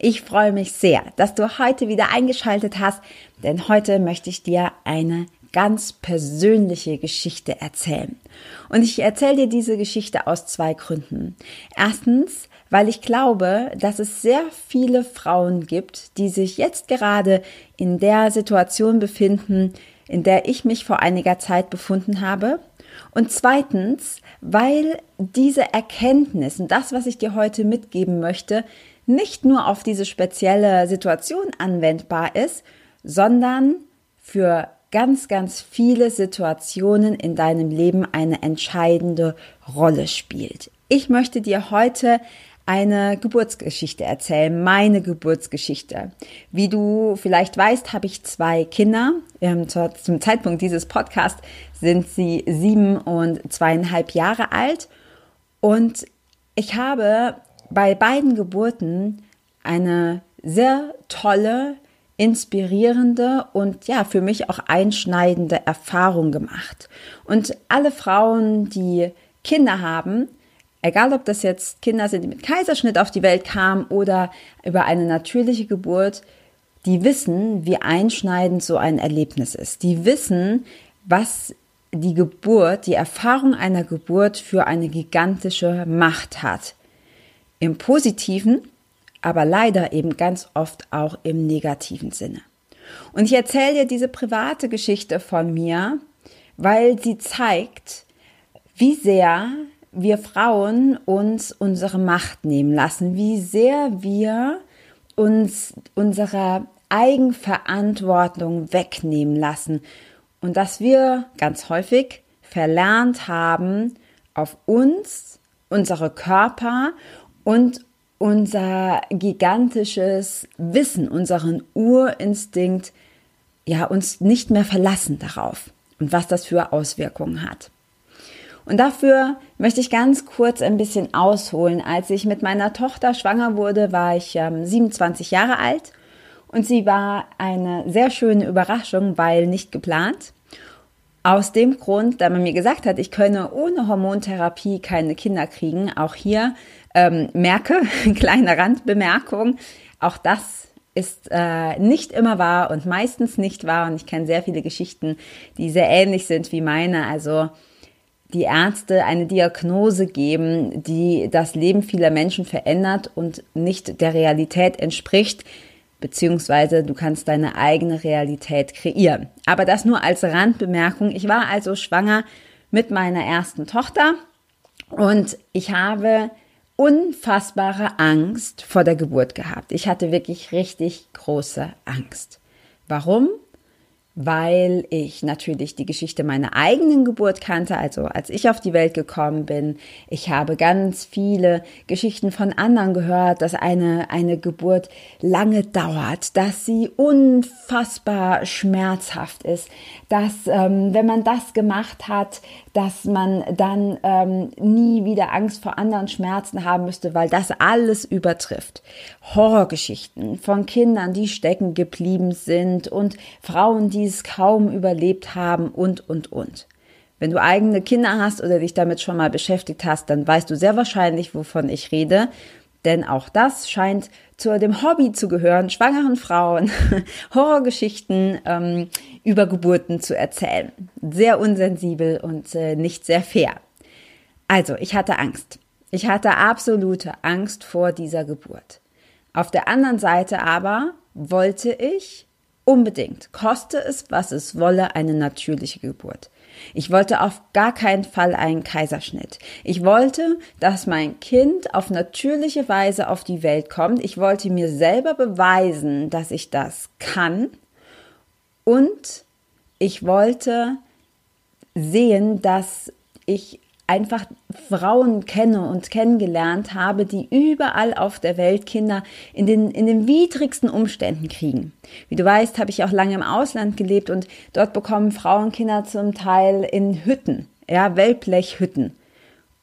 Ich freue mich sehr, dass du heute wieder eingeschaltet hast, denn heute möchte ich dir eine ganz persönliche Geschichte erzählen. Und ich erzähle dir diese Geschichte aus zwei Gründen. Erstens, weil ich glaube, dass es sehr viele Frauen gibt, die sich jetzt gerade in der Situation befinden, in der ich mich vor einiger Zeit befunden habe. Und zweitens, weil diese Erkenntnis und das, was ich dir heute mitgeben möchte, nicht nur auf diese spezielle Situation anwendbar ist, sondern für ganz, ganz viele Situationen in deinem Leben eine entscheidende Rolle spielt. Ich möchte dir heute eine Geburtsgeschichte erzählen, meine Geburtsgeschichte. Wie du vielleicht weißt, habe ich zwei Kinder. Ähm, zum Zeitpunkt dieses Podcasts sind sie sieben und zweieinhalb Jahre alt. Und ich habe bei beiden Geburten eine sehr tolle, inspirierende und ja, für mich auch einschneidende Erfahrung gemacht. Und alle Frauen, die Kinder haben, egal ob das jetzt Kinder sind, die mit Kaiserschnitt auf die Welt kamen oder über eine natürliche Geburt, die wissen, wie einschneidend so ein Erlebnis ist. Die wissen, was die Geburt, die Erfahrung einer Geburt für eine gigantische Macht hat. Im positiven, aber leider eben ganz oft auch im negativen Sinne. Und ich erzähle dir diese private Geschichte von mir, weil sie zeigt, wie sehr wir Frauen uns unsere Macht nehmen lassen, wie sehr wir uns unserer Eigenverantwortung wegnehmen lassen und dass wir ganz häufig verlernt haben, auf uns, unsere Körper und unser gigantisches Wissen, unseren Urinstinkt, ja, uns nicht mehr verlassen darauf und was das für Auswirkungen hat. Und dafür möchte ich ganz kurz ein bisschen ausholen. Als ich mit meiner Tochter schwanger wurde, war ich ähm, 27 Jahre alt und sie war eine sehr schöne Überraschung, weil nicht geplant. Aus dem Grund, da man mir gesagt hat, ich könne ohne Hormontherapie keine Kinder kriegen. Auch hier ähm, merke, kleine Randbemerkung, auch das ist äh, nicht immer wahr und meistens nicht wahr. Und ich kenne sehr viele Geschichten, die sehr ähnlich sind wie meine. Also die Ärzte eine Diagnose geben, die das Leben vieler Menschen verändert und nicht der Realität entspricht, beziehungsweise du kannst deine eigene Realität kreieren. Aber das nur als Randbemerkung. Ich war also schwanger mit meiner ersten Tochter und ich habe unfassbare Angst vor der Geburt gehabt. Ich hatte wirklich richtig große Angst. Warum? weil ich natürlich die Geschichte meiner eigenen Geburt kannte, also als ich auf die Welt gekommen bin. Ich habe ganz viele Geschichten von anderen gehört, dass eine, eine Geburt lange dauert, dass sie unfassbar schmerzhaft ist, dass ähm, wenn man das gemacht hat, dass man dann ähm, nie wieder Angst vor anderen Schmerzen haben müsste, weil das alles übertrifft. Horrorgeschichten von Kindern, die stecken geblieben sind und Frauen, die es kaum überlebt haben und, und, und. Wenn du eigene Kinder hast oder dich damit schon mal beschäftigt hast, dann weißt du sehr wahrscheinlich, wovon ich rede. Denn auch das scheint zu dem Hobby zu gehören, schwangeren Frauen Horrorgeschichten ähm, über Geburten zu erzählen. Sehr unsensibel und äh, nicht sehr fair. Also, ich hatte Angst. Ich hatte absolute Angst vor dieser Geburt. Auf der anderen Seite aber wollte ich unbedingt, koste es, was es wolle, eine natürliche Geburt. Ich wollte auf gar keinen Fall einen Kaiserschnitt. Ich wollte, dass mein Kind auf natürliche Weise auf die Welt kommt. Ich wollte mir selber beweisen, dass ich das kann. Und ich wollte sehen, dass ich einfach Frauen kenne und kennengelernt habe, die überall auf der Welt Kinder in den, in den widrigsten Umständen kriegen. Wie du weißt, habe ich auch lange im Ausland gelebt und dort bekommen Frauen Kinder zum Teil in Hütten, ja, Wellblechhütten.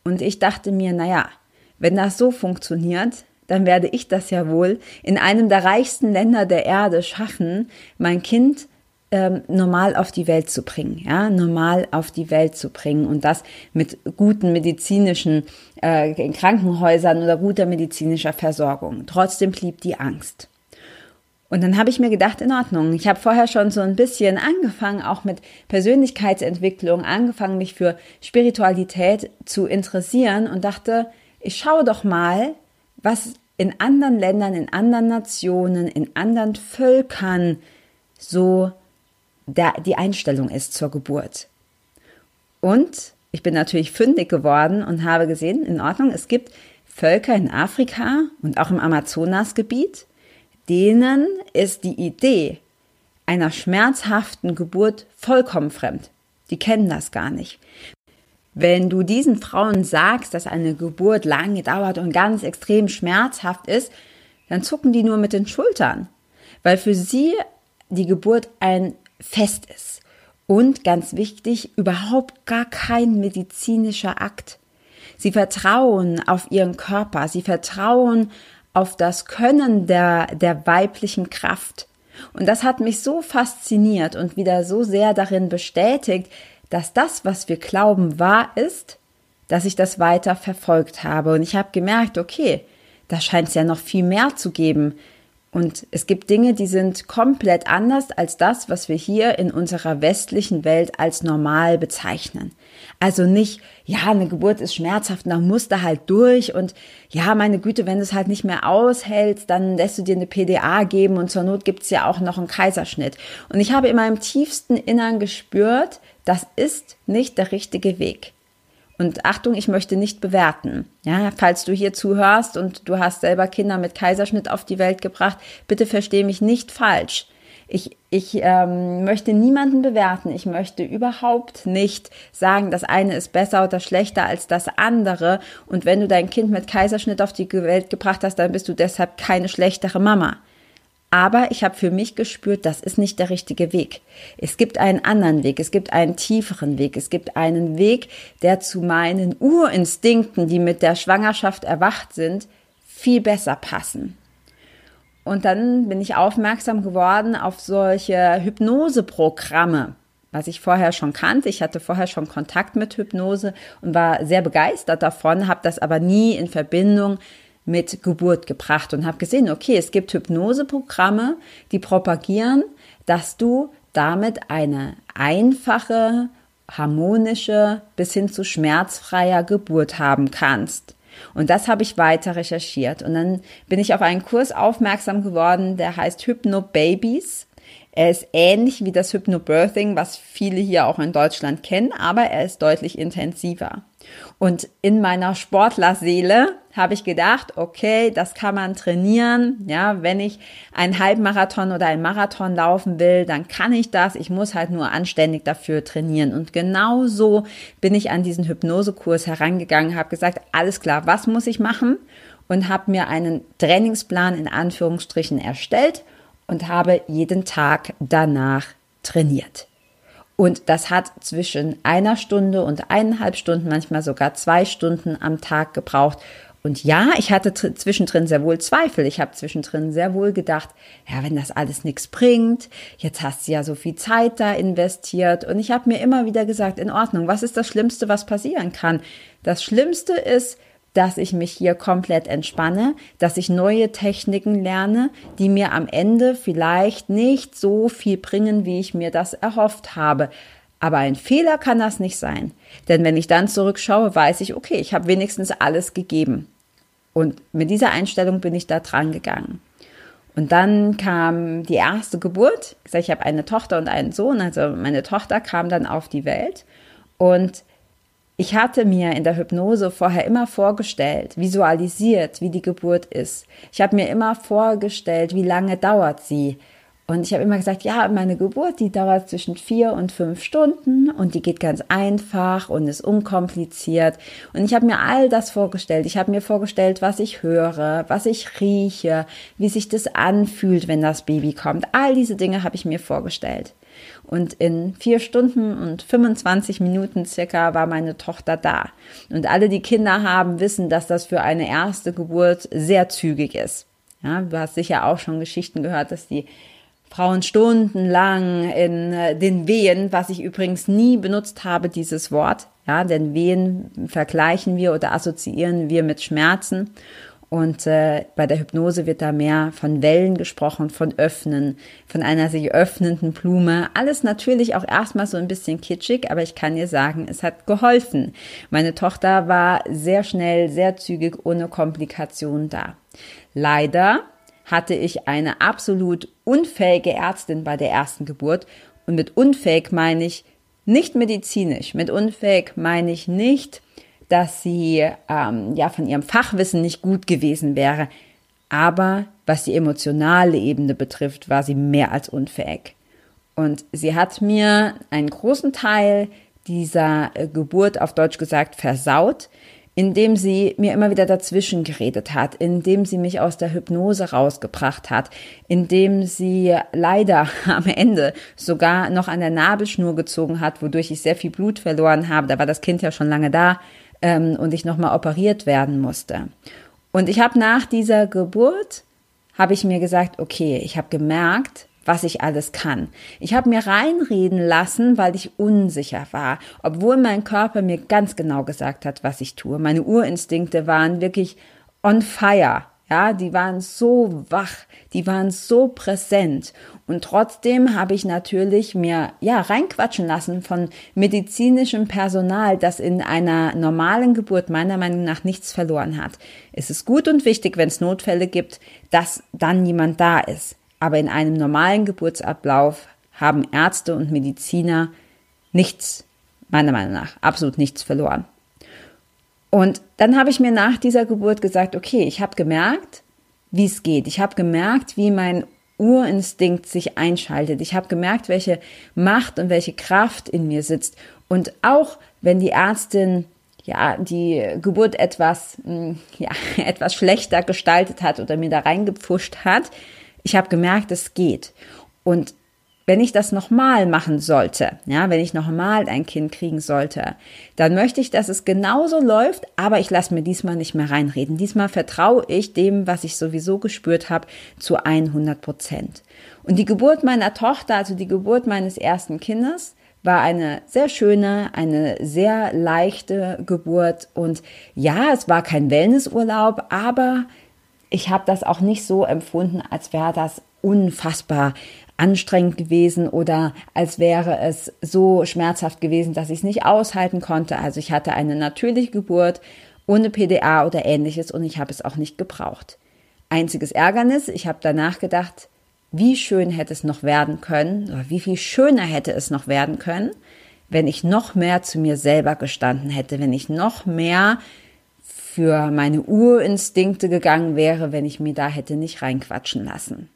Und ich dachte mir, naja, wenn das so funktioniert, dann werde ich das ja wohl in einem der reichsten Länder der Erde schaffen, mein Kind ähm, normal auf die Welt zu bringen, ja, normal auf die Welt zu bringen und das mit guten medizinischen äh, Krankenhäusern oder guter medizinischer Versorgung. Trotzdem blieb die Angst. Und dann habe ich mir gedacht, in Ordnung. Ich habe vorher schon so ein bisschen angefangen, auch mit Persönlichkeitsentwicklung, angefangen, mich für Spiritualität zu interessieren und dachte, ich schaue doch mal, was in anderen Ländern, in anderen Nationen, in anderen Völkern so der, die Einstellung ist zur Geburt. Und ich bin natürlich fündig geworden und habe gesehen, in Ordnung, es gibt Völker in Afrika und auch im Amazonasgebiet, denen ist die Idee einer schmerzhaften Geburt vollkommen fremd. Die kennen das gar nicht. Wenn du diesen Frauen sagst, dass eine Geburt lange dauert und ganz extrem schmerzhaft ist, dann zucken die nur mit den Schultern, weil für sie die Geburt ein Fest ist. Und ganz wichtig, überhaupt gar kein medizinischer Akt. Sie vertrauen auf ihren Körper, sie vertrauen auf das Können der, der weiblichen Kraft. Und das hat mich so fasziniert und wieder so sehr darin bestätigt, dass das, was wir glauben, wahr ist, dass ich das weiter verfolgt habe. Und ich habe gemerkt, okay, da scheint es ja noch viel mehr zu geben. Und es gibt Dinge, die sind komplett anders als das, was wir hier in unserer westlichen Welt als normal bezeichnen. Also nicht, ja, eine Geburt ist schmerzhaft, da musst du halt durch und ja, meine Güte, wenn du es halt nicht mehr aushältst, dann lässt du dir eine PDA geben und zur Not gibt's ja auch noch einen Kaiserschnitt. Und ich habe in meinem tiefsten Innern gespürt, das ist nicht der richtige Weg. Und Achtung, ich möchte nicht bewerten. Ja, falls du hier zuhörst und du hast selber Kinder mit Kaiserschnitt auf die Welt gebracht, bitte verstehe mich nicht falsch. Ich, ich ähm, möchte niemanden bewerten. Ich möchte überhaupt nicht sagen, das eine ist besser oder schlechter als das andere. Und wenn du dein Kind mit Kaiserschnitt auf die Welt gebracht hast, dann bist du deshalb keine schlechtere Mama. Aber ich habe für mich gespürt, das ist nicht der richtige Weg. Es gibt einen anderen Weg, es gibt einen tieferen Weg, es gibt einen Weg, der zu meinen Urinstinkten, die mit der Schwangerschaft erwacht sind, viel besser passen. Und dann bin ich aufmerksam geworden auf solche Hypnoseprogramme, was ich vorher schon kannte. Ich hatte vorher schon Kontakt mit Hypnose und war sehr begeistert davon, habe das aber nie in Verbindung mit Geburt gebracht und habe gesehen, okay, es gibt Hypnoseprogramme, die propagieren, dass du damit eine einfache, harmonische bis hin zu schmerzfreier Geburt haben kannst. Und das habe ich weiter recherchiert. Und dann bin ich auf einen Kurs aufmerksam geworden, der heißt Hypno Babies. Er ist ähnlich wie das Hypnobirthing, was viele hier auch in Deutschland kennen, aber er ist deutlich intensiver. Und in meiner Sportlerseele habe ich gedacht, okay, das kann man trainieren. Ja, wenn ich einen Halbmarathon oder einen Marathon laufen will, dann kann ich das. Ich muss halt nur anständig dafür trainieren. Und genau so bin ich an diesen Hypnosekurs herangegangen, habe gesagt, alles klar, was muss ich machen? Und habe mir einen Trainingsplan in Anführungsstrichen erstellt und habe jeden Tag danach trainiert. Und das hat zwischen einer Stunde und eineinhalb Stunden, manchmal sogar zwei Stunden am Tag gebraucht. Und ja, ich hatte zwischendrin sehr wohl Zweifel. Ich habe zwischendrin sehr wohl gedacht, ja, wenn das alles nichts bringt, jetzt hast du ja so viel Zeit da investiert. Und ich habe mir immer wieder gesagt, in Ordnung, was ist das Schlimmste, was passieren kann? Das Schlimmste ist, dass ich mich hier komplett entspanne, dass ich neue Techniken lerne, die mir am Ende vielleicht nicht so viel bringen, wie ich mir das erhofft habe. Aber ein Fehler kann das nicht sein. Denn wenn ich dann zurückschaue, weiß ich, okay, ich habe wenigstens alles gegeben. Und mit dieser Einstellung bin ich da dran gegangen. Und dann kam die erste Geburt. Ich habe eine Tochter und einen Sohn. Also meine Tochter kam dann auf die Welt. Und ich hatte mir in der Hypnose vorher immer vorgestellt, visualisiert, wie die Geburt ist. Ich habe mir immer vorgestellt, wie lange dauert sie. Und ich habe immer gesagt, ja, meine Geburt, die dauert zwischen vier und fünf Stunden und die geht ganz einfach und ist unkompliziert. Und ich habe mir all das vorgestellt. Ich habe mir vorgestellt, was ich höre, was ich rieche, wie sich das anfühlt, wenn das Baby kommt. All diese Dinge habe ich mir vorgestellt. Und in vier Stunden und 25 Minuten circa war meine Tochter da. Und alle, die Kinder haben, wissen, dass das für eine erste Geburt sehr zügig ist. Ja, du hast sicher auch schon Geschichten gehört, dass die Frauen stundenlang in äh, den Wehen, was ich übrigens nie benutzt habe, dieses Wort. Ja, denn Wehen vergleichen wir oder assoziieren wir mit Schmerzen. Und äh, bei der Hypnose wird da mehr von Wellen gesprochen, von Öffnen, von einer sich öffnenden Blume. Alles natürlich auch erstmal so ein bisschen kitschig, aber ich kann dir sagen, es hat geholfen. Meine Tochter war sehr schnell, sehr zügig, ohne Komplikationen da. Leider hatte ich eine absolut unfähige Ärztin bei der ersten Geburt. Und mit unfähig meine ich nicht medizinisch. Mit unfähig meine ich nicht, dass sie ähm, ja von ihrem Fachwissen nicht gut gewesen wäre. Aber was die emotionale Ebene betrifft, war sie mehr als unfähig. Und sie hat mir einen großen Teil dieser äh, Geburt auf Deutsch gesagt versaut, indem sie mir immer wieder dazwischen geredet hat, indem sie mich aus der Hypnose rausgebracht hat, indem sie leider am Ende sogar noch an der Nabelschnur gezogen hat, wodurch ich sehr viel Blut verloren habe. Da war das Kind ja schon lange da ähm, und ich nochmal operiert werden musste. Und ich habe nach dieser Geburt, habe ich mir gesagt, okay, ich habe gemerkt, was ich alles kann. Ich habe mir reinreden lassen, weil ich unsicher war, obwohl mein Körper mir ganz genau gesagt hat, was ich tue. Meine Urinstinkte waren wirklich on fire. Ja, die waren so wach, die waren so präsent. Und trotzdem habe ich natürlich mir, ja, reinquatschen lassen von medizinischem Personal, das in einer normalen Geburt meiner Meinung nach nichts verloren hat. Es ist gut und wichtig, wenn es Notfälle gibt, dass dann jemand da ist. Aber in einem normalen Geburtsablauf haben Ärzte und Mediziner nichts, meiner Meinung nach, absolut nichts verloren. Und dann habe ich mir nach dieser Geburt gesagt, okay, ich habe gemerkt, wie es geht. Ich habe gemerkt, wie mein Urinstinkt sich einschaltet. Ich habe gemerkt, welche Macht und welche Kraft in mir sitzt. Und auch wenn die Ärztin ja die Geburt etwas hm, ja etwas schlechter gestaltet hat oder mir da reingepfuscht hat, ich habe gemerkt, es geht. Und wenn ich das nochmal machen sollte, ja, wenn ich nochmal ein Kind kriegen sollte, dann möchte ich, dass es genauso läuft, aber ich lasse mir diesmal nicht mehr reinreden. Diesmal vertraue ich dem, was ich sowieso gespürt habe, zu 100 Prozent. Und die Geburt meiner Tochter, also die Geburt meines ersten Kindes, war eine sehr schöne, eine sehr leichte Geburt. Und ja, es war kein Wellnessurlaub, aber ich habe das auch nicht so empfunden, als wäre das unfassbar anstrengend gewesen oder als wäre es so schmerzhaft gewesen, dass ich es nicht aushalten konnte. Also ich hatte eine natürliche Geburt ohne PDA oder ähnliches und ich habe es auch nicht gebraucht. Einziges Ärgernis, ich habe danach gedacht, wie schön hätte es noch werden können oder wie viel schöner hätte es noch werden können, wenn ich noch mehr zu mir selber gestanden hätte, wenn ich noch mehr für meine Urinstinkte gegangen wäre, wenn ich mir da hätte nicht reinquatschen lassen.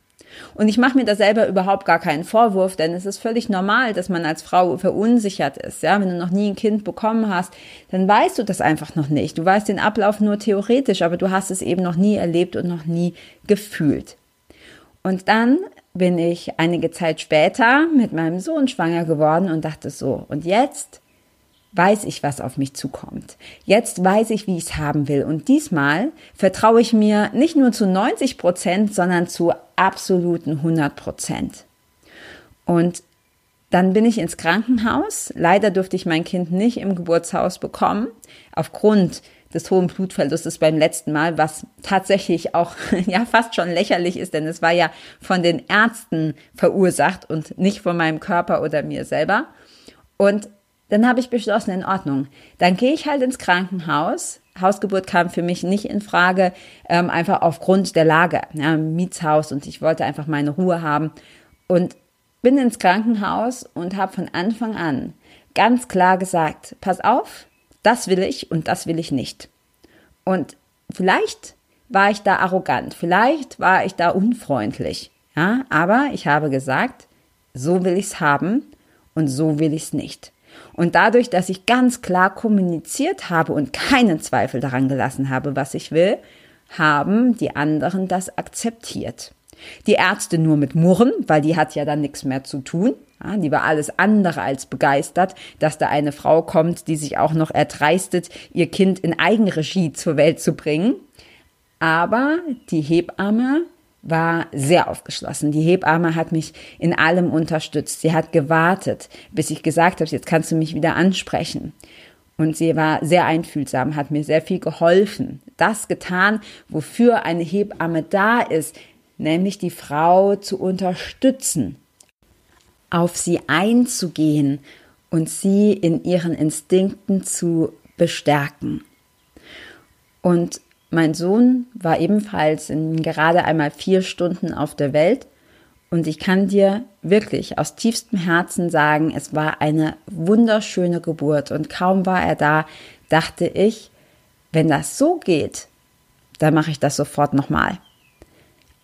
Und ich mache mir da selber überhaupt gar keinen Vorwurf, denn es ist völlig normal, dass man als Frau verunsichert ist. Ja, wenn du noch nie ein Kind bekommen hast, dann weißt du das einfach noch nicht. Du weißt den Ablauf nur theoretisch, aber du hast es eben noch nie erlebt und noch nie gefühlt. Und dann bin ich einige Zeit später mit meinem Sohn schwanger geworden und dachte so, und jetzt weiß ich, was auf mich zukommt. Jetzt weiß ich, wie ich es haben will. Und diesmal vertraue ich mir nicht nur zu 90 Prozent, sondern zu absoluten 100 Prozent. Und dann bin ich ins Krankenhaus. Leider durfte ich mein Kind nicht im Geburtshaus bekommen, aufgrund des hohen Blutverlustes beim letzten Mal, was tatsächlich auch ja fast schon lächerlich ist, denn es war ja von den Ärzten verursacht und nicht von meinem Körper oder mir selber. Und dann habe ich beschlossen, in Ordnung. Dann gehe ich halt ins Krankenhaus. Hausgeburt kam für mich nicht in Frage, ähm, einfach aufgrund der Lage. Ja, Mietshaus und ich wollte einfach meine Ruhe haben. Und bin ins Krankenhaus und habe von Anfang an ganz klar gesagt, pass auf, das will ich und das will ich nicht. Und vielleicht war ich da arrogant, vielleicht war ich da unfreundlich. Ja, aber ich habe gesagt, so will ich es haben und so will ich es nicht. Und dadurch, dass ich ganz klar kommuniziert habe und keinen Zweifel daran gelassen habe, was ich will, haben die anderen das akzeptiert. Die Ärzte nur mit Murren, weil die hat ja dann nichts mehr zu tun. Ja, die war alles andere als begeistert, dass da eine Frau kommt, die sich auch noch erdreistet, ihr Kind in Eigenregie zur Welt zu bringen. Aber die Hebamme war sehr aufgeschlossen. Die Hebamme hat mich in allem unterstützt. Sie hat gewartet, bis ich gesagt habe, jetzt kannst du mich wieder ansprechen. Und sie war sehr einfühlsam, hat mir sehr viel geholfen. Das getan, wofür eine Hebamme da ist, nämlich die Frau zu unterstützen, auf sie einzugehen und sie in ihren Instinkten zu bestärken. Und mein Sohn war ebenfalls in gerade einmal vier Stunden auf der Welt und ich kann dir wirklich aus tiefstem Herzen sagen, es war eine wunderschöne Geburt und kaum war er da, dachte ich, wenn das so geht, dann mache ich das sofort nochmal.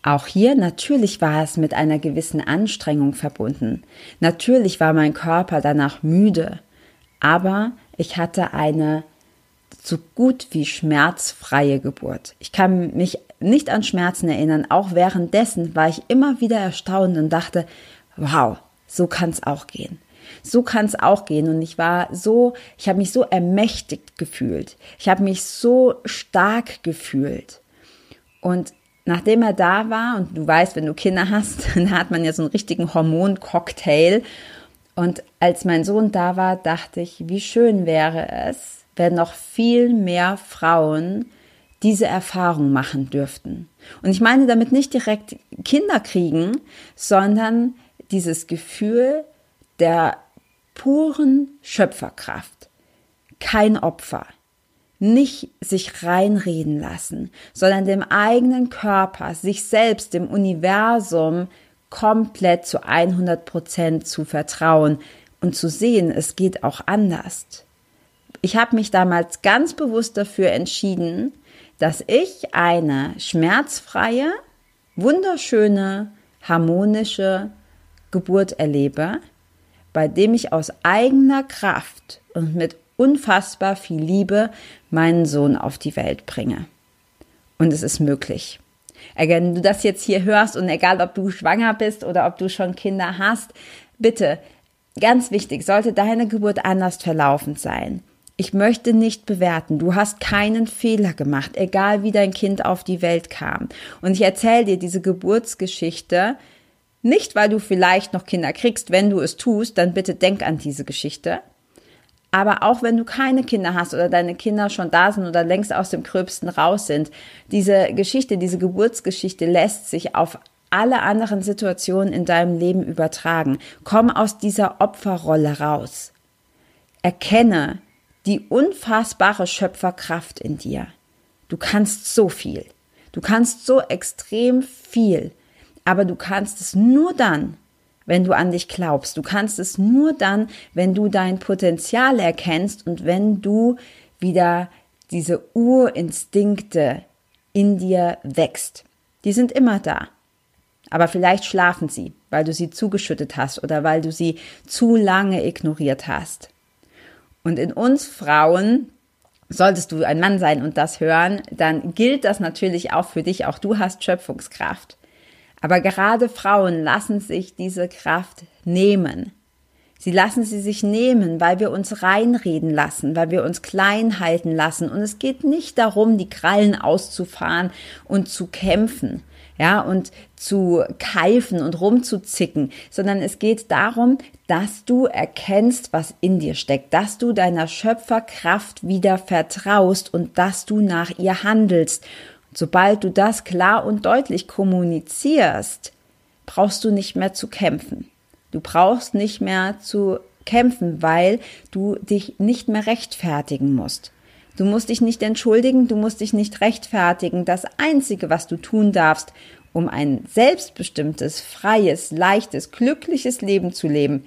Auch hier natürlich war es mit einer gewissen Anstrengung verbunden. Natürlich war mein Körper danach müde, aber ich hatte eine so gut wie schmerzfreie Geburt. Ich kann mich nicht an Schmerzen erinnern. Auch währenddessen war ich immer wieder erstaunt und dachte, wow, so kann es auch gehen. So kann es auch gehen. Und ich war so, ich habe mich so ermächtigt gefühlt. Ich habe mich so stark gefühlt. Und nachdem er da war, und du weißt, wenn du Kinder hast, dann hat man ja so einen richtigen Hormoncocktail. Und als mein Sohn da war, dachte ich, wie schön wäre es, wenn noch viel mehr Frauen diese Erfahrung machen dürften. Und ich meine damit nicht direkt Kinder kriegen, sondern dieses Gefühl der puren Schöpferkraft. Kein Opfer. Nicht sich reinreden lassen, sondern dem eigenen Körper, sich selbst, dem Universum komplett zu 100 Prozent zu vertrauen und zu sehen, es geht auch anders. Ich habe mich damals ganz bewusst dafür entschieden, dass ich eine schmerzfreie, wunderschöne, harmonische Geburt erlebe, bei dem ich aus eigener Kraft und mit unfassbar viel Liebe meinen Sohn auf die Welt bringe. Und es ist möglich. Wenn du das jetzt hier hörst und egal ob du schwanger bist oder ob du schon Kinder hast, bitte, ganz wichtig, sollte deine Geburt anders verlaufen sein, ich möchte nicht bewerten. Du hast keinen Fehler gemacht, egal wie dein Kind auf die Welt kam. Und ich erzähle dir diese Geburtsgeschichte nicht, weil du vielleicht noch Kinder kriegst. Wenn du es tust, dann bitte denk an diese Geschichte. Aber auch wenn du keine Kinder hast oder deine Kinder schon da sind oder längst aus dem Gröbsten raus sind, diese Geschichte, diese Geburtsgeschichte lässt sich auf alle anderen Situationen in deinem Leben übertragen. Komm aus dieser Opferrolle raus. Erkenne, die unfassbare Schöpferkraft in dir. Du kannst so viel. Du kannst so extrem viel. Aber du kannst es nur dann, wenn du an dich glaubst. Du kannst es nur dann, wenn du dein Potenzial erkennst und wenn du wieder diese Urinstinkte in dir wächst. Die sind immer da. Aber vielleicht schlafen sie, weil du sie zugeschüttet hast oder weil du sie zu lange ignoriert hast. Und in uns Frauen, solltest du ein Mann sein und das hören, dann gilt das natürlich auch für dich. Auch du hast Schöpfungskraft. Aber gerade Frauen lassen sich diese Kraft nehmen. Sie lassen sie sich nehmen, weil wir uns reinreden lassen, weil wir uns klein halten lassen. Und es geht nicht darum, die Krallen auszufahren und zu kämpfen ja, und zu keifen und rumzuzicken, sondern es geht darum, dass du erkennst, was in dir steckt, dass du deiner Schöpferkraft wieder vertraust und dass du nach ihr handelst. Und sobald du das klar und deutlich kommunizierst, brauchst du nicht mehr zu kämpfen. Du brauchst nicht mehr zu kämpfen, weil du dich nicht mehr rechtfertigen musst. Du musst dich nicht entschuldigen, du musst dich nicht rechtfertigen. Das Einzige, was du tun darfst, um ein selbstbestimmtes, freies, leichtes, glückliches Leben zu leben,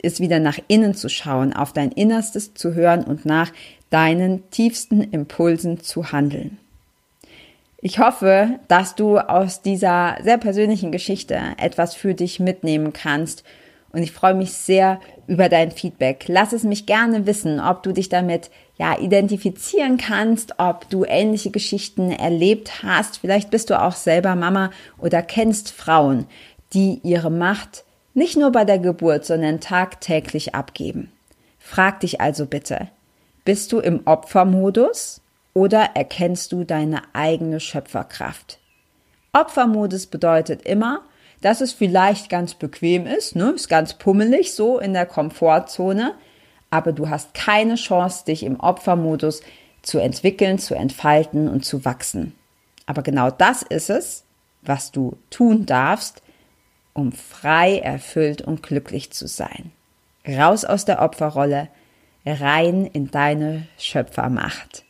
ist wieder nach innen zu schauen, auf dein Innerstes zu hören und nach deinen tiefsten Impulsen zu handeln. Ich hoffe, dass du aus dieser sehr persönlichen Geschichte etwas für dich mitnehmen kannst und ich freue mich sehr über dein Feedback. Lass es mich gerne wissen, ob du dich damit ja identifizieren kannst, ob du ähnliche Geschichten erlebt hast. Vielleicht bist du auch selber Mama oder kennst Frauen, die ihre Macht nicht nur bei der Geburt, sondern tagtäglich abgeben. Frag dich also bitte, bist du im Opfermodus oder erkennst du deine eigene Schöpferkraft? Opfermodus bedeutet immer, dass es vielleicht ganz bequem ist, ne? ist ganz pummelig so in der Komfortzone, aber du hast keine Chance, dich im Opfermodus zu entwickeln, zu entfalten und zu wachsen. Aber genau das ist es, was du tun darfst, um frei, erfüllt und glücklich zu sein. Raus aus der Opferrolle, rein in deine Schöpfermacht.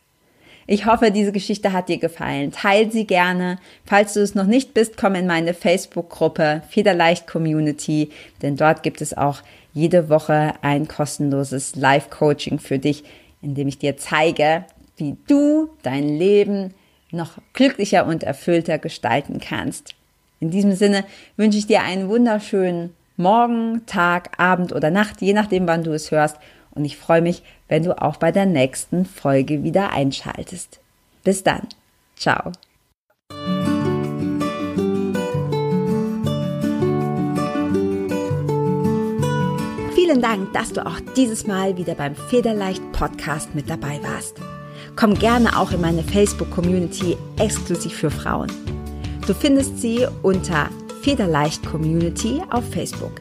Ich hoffe, diese Geschichte hat dir gefallen. Teil sie gerne. Falls du es noch nicht bist, komm in meine Facebook-Gruppe Federleicht Community, denn dort gibt es auch jede Woche ein kostenloses Live-Coaching für dich, in dem ich dir zeige, wie du dein Leben noch glücklicher und erfüllter gestalten kannst. In diesem Sinne wünsche ich dir einen wunderschönen Morgen, Tag, Abend oder Nacht, je nachdem, wann du es hörst und ich freue mich, wenn du auch bei der nächsten Folge wieder einschaltest. Bis dann. Ciao. Vielen Dank, dass du auch dieses Mal wieder beim Federleicht Podcast mit dabei warst. Komm gerne auch in meine Facebook-Community exklusiv für Frauen. Du findest sie unter Federleicht Community auf Facebook.